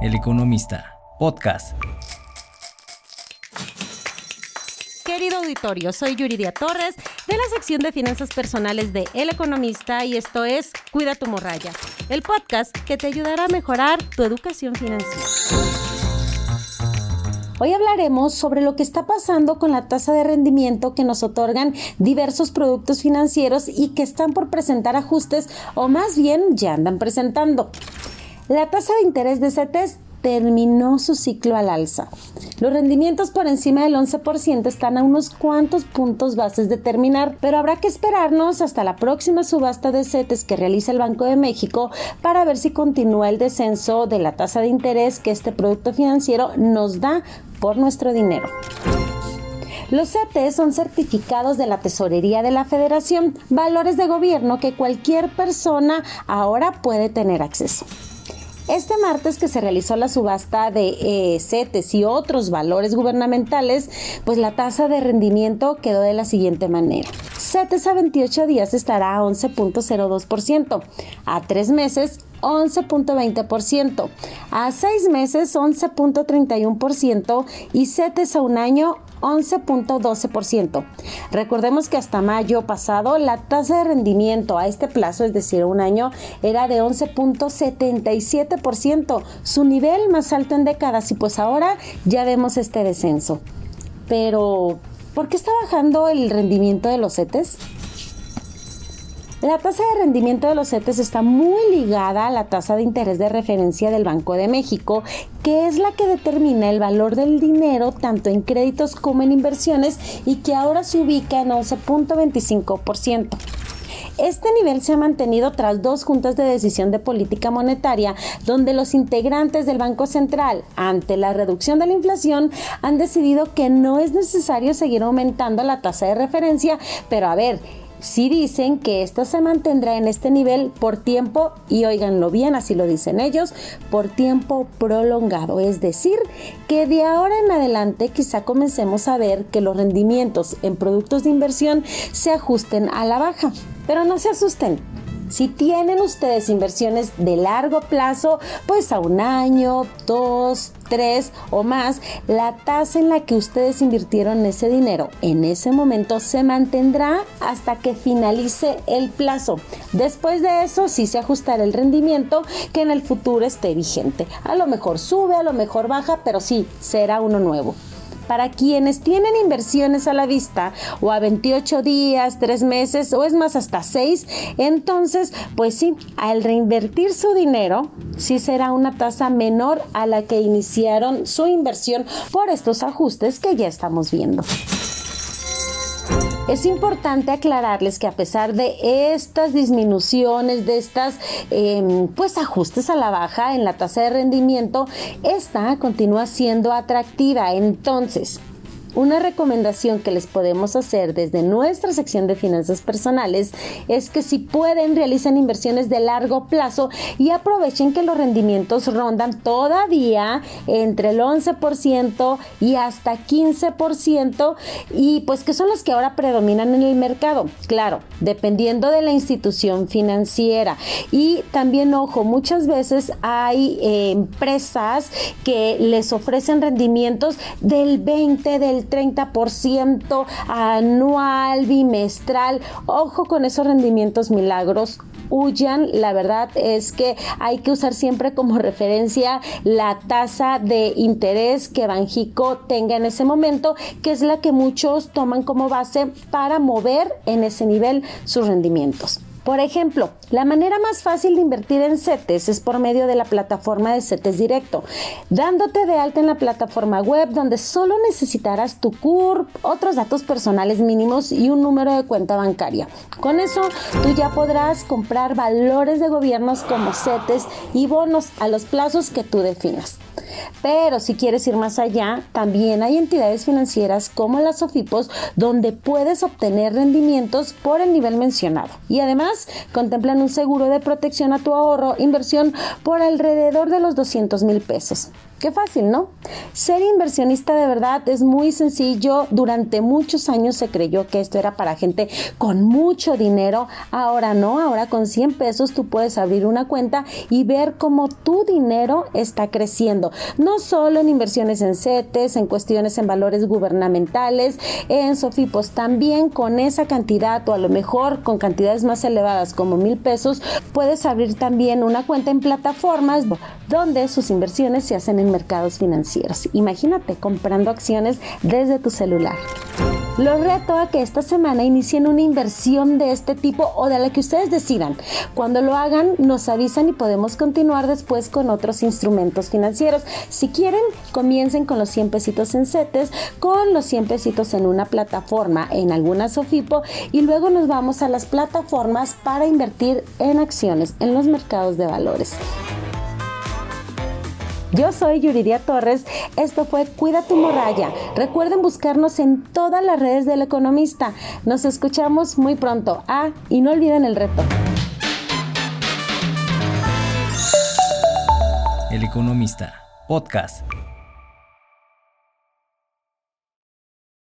El Economista, podcast. Querido auditorio, soy Yuridia Torres de la sección de finanzas personales de El Economista y esto es Cuida tu morralla, el podcast que te ayudará a mejorar tu educación financiera. Hoy hablaremos sobre lo que está pasando con la tasa de rendimiento que nos otorgan diversos productos financieros y que están por presentar ajustes o más bien ya andan presentando. La tasa de interés de CETES terminó su ciclo al alza. Los rendimientos por encima del 11% están a unos cuantos puntos bases de terminar, pero habrá que esperarnos hasta la próxima subasta de CETES que realiza el Banco de México para ver si continúa el descenso de la tasa de interés que este producto financiero nos da por nuestro dinero. Los CETES son certificados de la Tesorería de la Federación, valores de gobierno que cualquier persona ahora puede tener acceso. Este martes que se realizó la subasta de eh, CETES y otros valores gubernamentales, pues la tasa de rendimiento quedó de la siguiente manera. CETES a 28 días estará a 11.02%, a 3 meses 11.20%, a 6 meses 11.31% y CETES a un año 11.12%. Recordemos que hasta mayo pasado la tasa de rendimiento a este plazo, es decir, un año, era de 11.77%, su nivel más alto en décadas y pues ahora ya vemos este descenso. Pero, ¿por qué está bajando el rendimiento de los CETES? La tasa de rendimiento de los CETES está muy ligada a la tasa de interés de referencia del Banco de México, que es la que determina el valor del dinero tanto en créditos como en inversiones y que ahora se ubica en 11.25%. Este nivel se ha mantenido tras dos juntas de decisión de política monetaria, donde los integrantes del Banco Central, ante la reducción de la inflación, han decidido que no es necesario seguir aumentando la tasa de referencia, pero a ver, si dicen que esto se mantendrá en este nivel por tiempo, y oiganlo bien, así lo dicen ellos, por tiempo prolongado. Es decir, que de ahora en adelante quizá comencemos a ver que los rendimientos en productos de inversión se ajusten a la baja. Pero no se asusten, si tienen ustedes inversiones de largo plazo, pues a un año, dos, tres o más, la tasa en la que ustedes invirtieron ese dinero en ese momento se mantendrá hasta que finalice el plazo. Después de eso sí se ajustará el rendimiento que en el futuro esté vigente. A lo mejor sube, a lo mejor baja, pero sí será uno nuevo. Para quienes tienen inversiones a la vista o a 28 días, 3 meses o es más hasta 6, entonces pues sí, al reinvertir su dinero, sí será una tasa menor a la que iniciaron su inversión por estos ajustes que ya estamos viendo. Es importante aclararles que a pesar de estas disminuciones, de estas em, pues ajustes a la baja en la tasa de rendimiento, esta continúa siendo atractiva. Entonces, una recomendación que les podemos hacer desde nuestra sección de finanzas personales es que si pueden realicen inversiones de largo plazo y aprovechen que los rendimientos rondan todavía entre el 11% y hasta 15% y pues que son los que ahora predominan en el mercado. Claro, dependiendo de la institución financiera. Y también, ojo, muchas veces hay eh, empresas que les ofrecen rendimientos del 20, del 30% anual, bimestral. Ojo con esos rendimientos milagros huyan. La verdad es que hay que usar siempre como referencia la tasa de interés que Banjico tenga en ese momento, que es la que muchos toman como base para mover en ese nivel sus rendimientos. Por ejemplo, la manera más fácil de invertir en CETES es por medio de la plataforma de CETES Directo, dándote de alta en la plataforma web donde solo necesitarás tu CURP, otros datos personales mínimos y un número de cuenta bancaria. Con eso, tú ya podrás comprar valores de gobiernos como CETES y bonos a los plazos que tú definas. Pero si quieres ir más allá, también hay entidades financieras como las SOFIPOS donde puedes obtener rendimientos por el nivel mencionado. Y además contemplan un seguro de protección a tu ahorro, inversión por alrededor de los 200 mil pesos. Qué fácil, ¿no? Ser inversionista de verdad es muy sencillo. Durante muchos años se creyó que esto era para gente con mucho dinero. Ahora no, ahora con 100 pesos tú puedes abrir una cuenta y ver cómo tu dinero está creciendo. No solo en inversiones en CETES, en cuestiones en valores gubernamentales, en Sofipos, también con esa cantidad o a lo mejor con cantidades más elevadas como mil pesos, puedes abrir también una cuenta en plataformas donde sus inversiones se hacen en mercados financieros. Imagínate comprando acciones desde tu celular. Los reto a que esta semana inicien una inversión de este tipo o de la que ustedes decidan. Cuando lo hagan, nos avisan y podemos continuar después con otros instrumentos financieros. Si quieren, comiencen con los 100 pesitos en CETES, con los 100 pesitos en una plataforma, en alguna Sofipo, y luego nos vamos a las plataformas para invertir en acciones en los mercados de valores. Yo soy Yuridia Torres. Esto fue Cuida tu morralla. Recuerden buscarnos en todas las redes del economista. Nos escuchamos muy pronto. Ah, y no olviden el reto. El economista. Podcast.